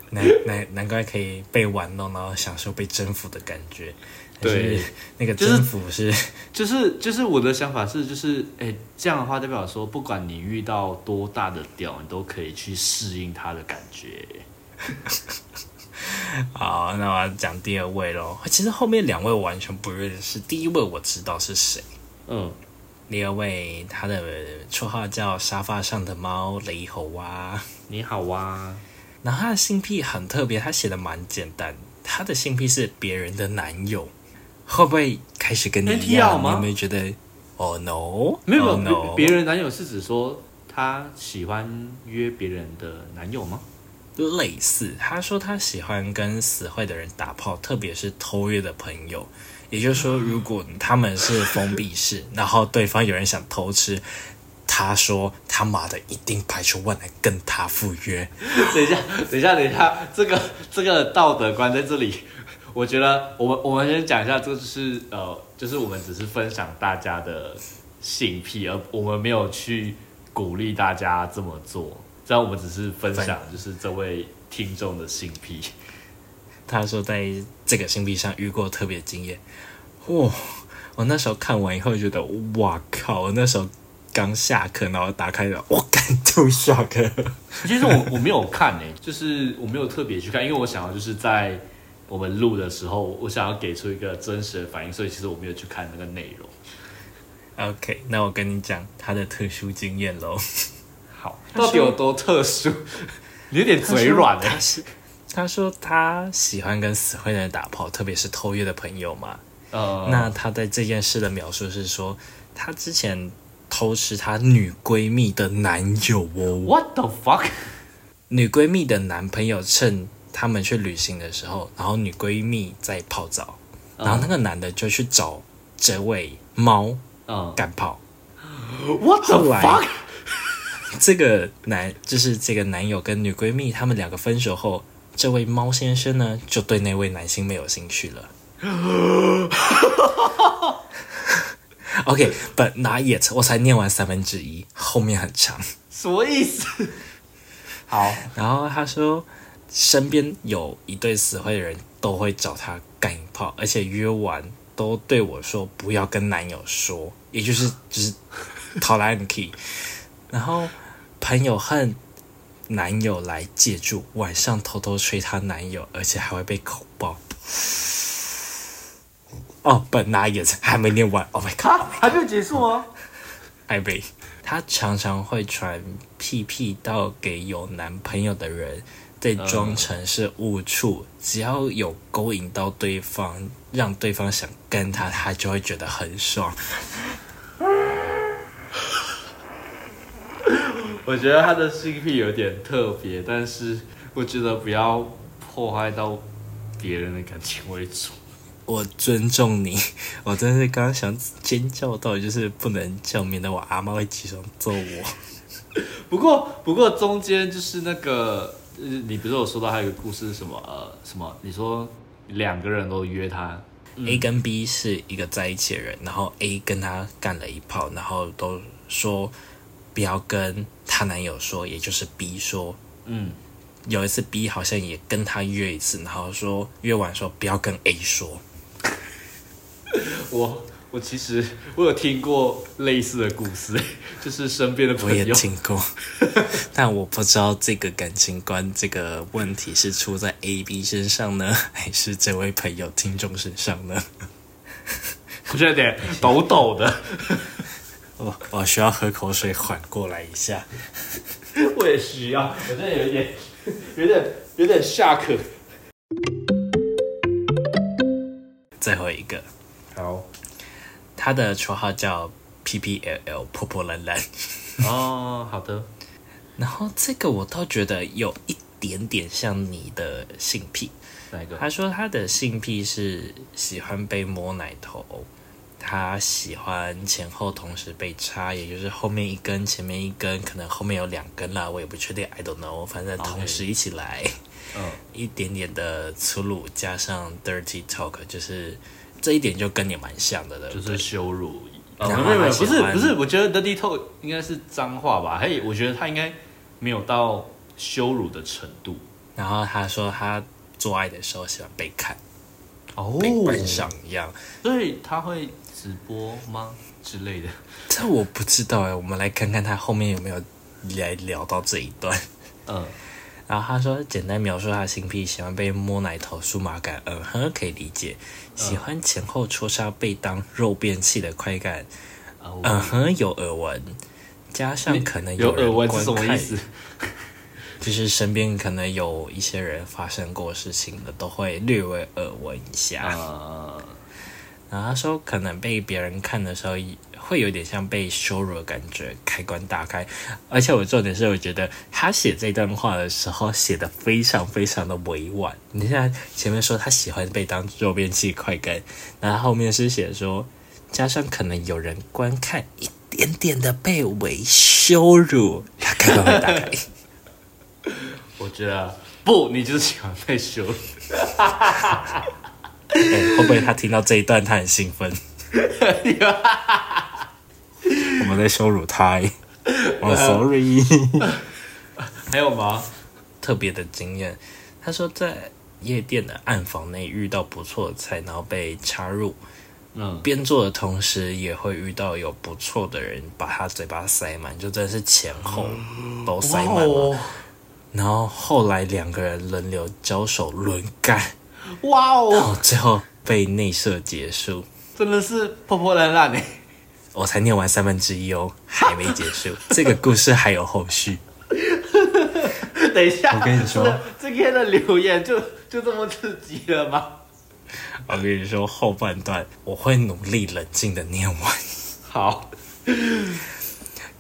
难难难怪可以被玩弄，然后享受被征服的感觉。
对 [LAUGHS]
那个
就是
征服是，
就是就是我的想法是，就是哎、这样的话代表说，不管你遇到多大的屌，你都可以去适应它的感觉。[LAUGHS]
好，那我要讲第二位喽。其实后面两位我完全不认识，第一位我知道是谁，
嗯，
第二位他的绰号叫沙发上的猫雷猴啊。
你好啊，
然后他的性癖很特别，他写的蛮简单，他的性癖是别人的男友，会不会开始跟你一样？你有没有觉得？Oh no，
没有
oh
没
no
有，别人男友是指说他喜欢约别人的男友吗？
类似，他说他喜欢跟死会的人打炮，特别是偷约的朋友。也就是说，如果他们是封闭式，然后对方有人想偷吃，他说他妈的一定排除万难跟他赴约。[LAUGHS]
等一下，等一下，等一下，这个这个道德观在这里，我觉得我们我们先讲一下，这就是呃，就是我们只是分享大家的性癖，而我们没有去鼓励大家这么做。这样我们只是分享，就是这位听众的性癖。
他说在这个性癖上遇过特别经验。哇！我那时候看完以后觉得，哇靠！我那时候刚下课，然后打开了，我感吐 shock。
其实我我没有看诶、就是我没有特别去看，因为我想要就是在我们录的时候，我想要给出一个真实的反应，所以其实我没有去看那个内容。
OK，那我跟你讲他的特殊经验喽。[LAUGHS]
好，到底有多特殊？[LAUGHS] 你有点嘴软欸诶、
他说他喜欢跟死会的人打炮，特别是偷约的朋友嘛。
呃，
那他在这件事的描述是说，他之前偷吃他女闺蜜的男友哦
，What the fuck？
女闺蜜的男朋友趁他们去旅行的时候，然后女闺蜜在泡澡，然后那个男的就去找这位猫
嗯
干炮。
，What the fuck？[LAUGHS]
这个男就是这个男友跟女闺蜜他们两个分手后，这位猫先生呢就对那位男性没有兴趣了。OK，but、[LAUGHS] not yet，我才念完三分之一，后面很长。
什么意思？[LAUGHS] 好，
然后他说，身边有一对死会的人都会找他干一炮，而且约完都对我说不要跟男友说，也就是就是讨来很 key。[LAUGHS] 然后朋友和男友来借住，晚上偷偷吹她男友，而且还会被口爆。哦，本拿也还没念完。Oh my god！
啊，还没有结束吗？
还没。他常常会传屁屁到给有男朋友的人，再装成是误触，只要有勾引到对方，让对方想跟他，他就会觉得很爽。[LAUGHS]
我觉得他的性癖有点特别，但是我觉得不要破坏到别人的感情为主。
我尊重你，[LAUGHS] 我真是刚刚想尖叫到，就是不能叫，免得我阿妈会起床揍我。[LAUGHS]
不过，不过中间就是那个，呃，你不是有说到还有一个故事是什么？呃，什么？你说两个人都约他
，A 跟 B 是一个在一起的人，然后 A 跟他干了一炮，然后都说不要跟她男友说，也就是 B 说。
嗯，
有一次 B 好像也跟他约一次，然后说约完说不要跟 A 说。[LAUGHS]
我我其实 [LAUGHS] 我有听过类似的故事，[LAUGHS] 就是身边的
我也
朋友，
听过，[LAUGHS] 但我不知道这个感情观这个问题是出在 A、B 身上呢，还是这位朋友听众身上呢？
我觉得有点抖抖的。
我我需要喝口水缓过来一下。
我也需要，我真的有点，有点，有点下课。
最后一个，
好，
他的绰号叫 P P L L 破破烂烂。
哦，好的，[LAUGHS]
然后这个我倒觉得有一点点像你的性癖。
哪个？
他说他的性癖是喜欢被摸奶头，他喜欢前后同时被插，也就是后面一根，前面一根，可能后面有两根啦，我也不确定，I don't know，反正同时一起来
嗯，
一点点的粗鲁加上 dirty talk，就是这一点就跟你蛮像的，对不对？
就是羞辱。哦，没有没有，不是不是，我觉得 dirty talk 应该是脏话吧？嘿，我觉得他应该没有到羞辱的程度。
然后他说他做爱的时候喜欢被看，
哦
被观赏一样。
所以他会直播吗之类的？
这我不知道哎，我们来看看他后面有没有来聊到这一段。
嗯，
然后他说，简单描述他的性癖，喜欢被摸奶头、数码感，嗯哼，可以理解。喜欢前后戳杀被当肉便器的快感，嗯哼，有耳闻，加上可能
有
人
耳闻是什么意思？[LAUGHS]
就是身边可能有一些人发生过事情的，都会略微耳闻一下。
啊，
然后他说，可能被别人看的时候，会有点像被羞辱的感觉，开关打开。而且我重点是，我觉得他写这段话的时候，写的非常非常的委婉。你看前面说他喜欢被当肉便器快感，然后后面是写说，加上可能有人观看，一点点的被为羞辱，他开关会打开。[LAUGHS]
我觉得不，你就是喜欢被羞辱。[LAUGHS]
哎，会不会他听到这一段，他很兴奋？[LAUGHS] 我们在羞辱他欸。[LAUGHS] 哦、s o r r y
还有吗？
特别的经验。他说在夜店的暗房内遇到不错的菜，然后被插入。
嗯，
边做的同时，也会遇到有不错的人把他嘴巴塞满，就真的是前后都塞满了。
哦，
然后后来两个人轮流交手轮干，
哇
然
哦，
后最后被内射结束。
真的是破破烂烂哎。
我才念完三分之一哦，还没结束。[LAUGHS] 这个故事还有后续。
等一下，
我跟你说
这天的留言就就这么刺激了吗？
我跟你说，后半段我会努力冷静的念完。
好，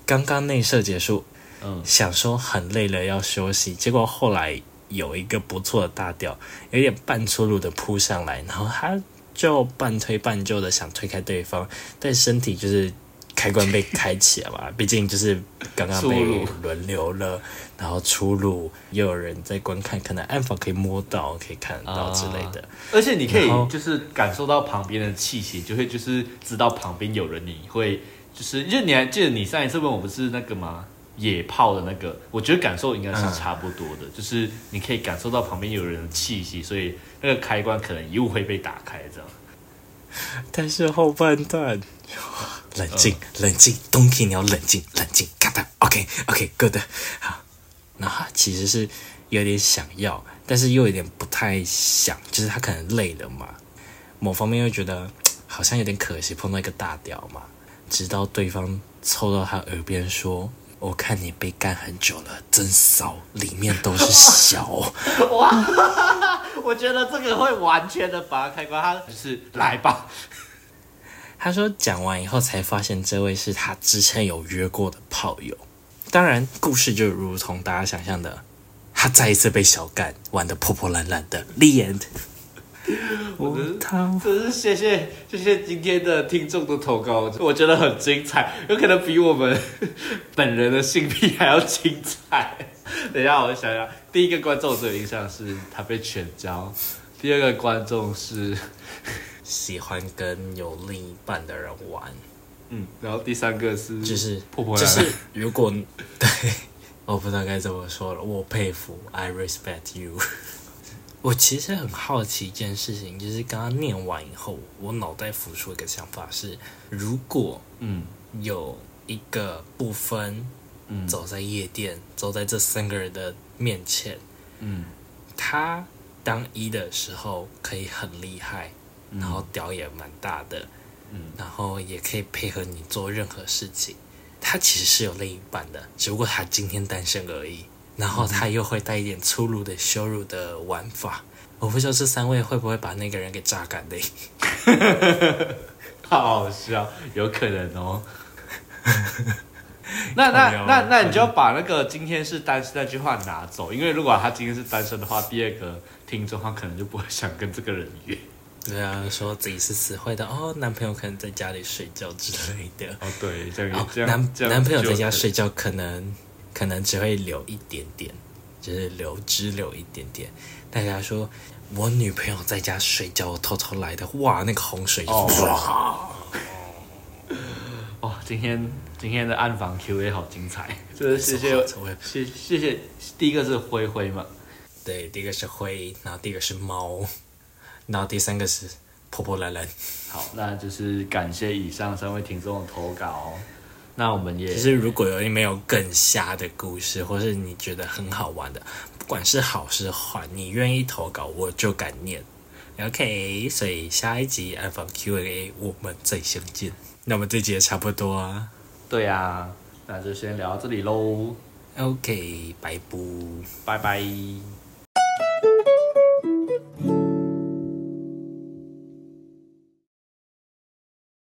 刚刚内射结束，
嗯
想说很累了要休息，结果后来有一个不错的大调，有点半出路的扑上来，然后他就半推半就的想推开对方，但身体就是开关被开启了嘛，[LAUGHS] 毕竟就是刚刚被轮流了，然后出路又有人在观看，可能暗访可以摸到，可以看得到之类的。
而且你可以就是感受到旁边的气息，就会就是知道旁边有人，你会就是，就你还记得你上一次问我不是那个吗？野炮的那个，我觉得感受应该是差不多的，就是你可以感受到旁边有人的气息，所以那个开关可能又会被打开，这样。
但是后半段，冷静，冷静，Donkey，你要冷静，冷静，got it，OK，OK，good，、好。然后他其实是有点想要，但是又有点不太想，就是他可能累了嘛，某方面又觉得好像有点可惜，碰到一个大屌嘛。直到对方凑到他耳边说：“我看你被干很久了，真骚，里面都是小。[LAUGHS] ”
哇 [LAUGHS] 我觉得这个会完全的把它开关，他就是来吧，
他说讲完以后才发现这位是他之前有约过的炮友。当然，故事就如同大家想象的，他再一次被小干玩的破破烂烂的。The end。[LAUGHS] 我他
真是谢谢谢谢今天的听众的投稿，我觉得很精彩，有可能比我们 [LAUGHS] 本人的性癖还要精彩。等一下，我想想，第一个观众最有印象是他被全交，第二个观众是 [LAUGHS]
喜欢跟有另一半的人玩，
嗯，然后第三个是
就是就是如果对，我不知道该怎么说了，我佩服，I respect you。我其实很好奇一件事情，就是刚刚念完以后，我脑袋浮出一个想法是：如果
嗯
有一个部分
嗯
走在夜店，走在这三个人的面前，
嗯
他当一的时候可以很厉害，然后屌也蛮大的，
嗯
然后也可以配合你做任何事情。他其实是有另一半的，只不过他今天单身而已。然后他又会带一点粗鲁的羞辱的玩法。我不知道这三位会不会把那个人给榨干的。[LAUGHS]
好好笑，有可能哦。[LAUGHS] 那那那那你就要把那个今天是单身那句话拿走，因为如果他今天是单身的话，第二个听众他可能就不会想跟这个人约。
对啊，说自己是死会的哦，男朋友可能在家里睡觉之类的。
哦，对，这
哦
样，这样
男男朋友在家睡觉，可能可能只会留一点点，就是留只留一点点。大家说我女朋友在家睡觉，我偷偷来的，哇，那个洪水哇，[LAUGHS]
哦，今天今天的暗访 Q A 好精彩，[LAUGHS] 就是谢谢谢谢谢，第一个是灰灰嘛，
对，第一个是灰，然后第二个是猫，然后第三个是破破烂烂。
好，那就是感谢以上三位听众的投稿。哦，那我们也
其实如果有没有更瞎的故事，或是你觉得很好玩的，不管是好是坏，你愿意投稿，我就敢念。OK，所以下一集暗访 Q&A 我们再相见。那我们这集也差不多啊。
对啊，那就先聊到这里喽
，OK，拜拜。
拜拜。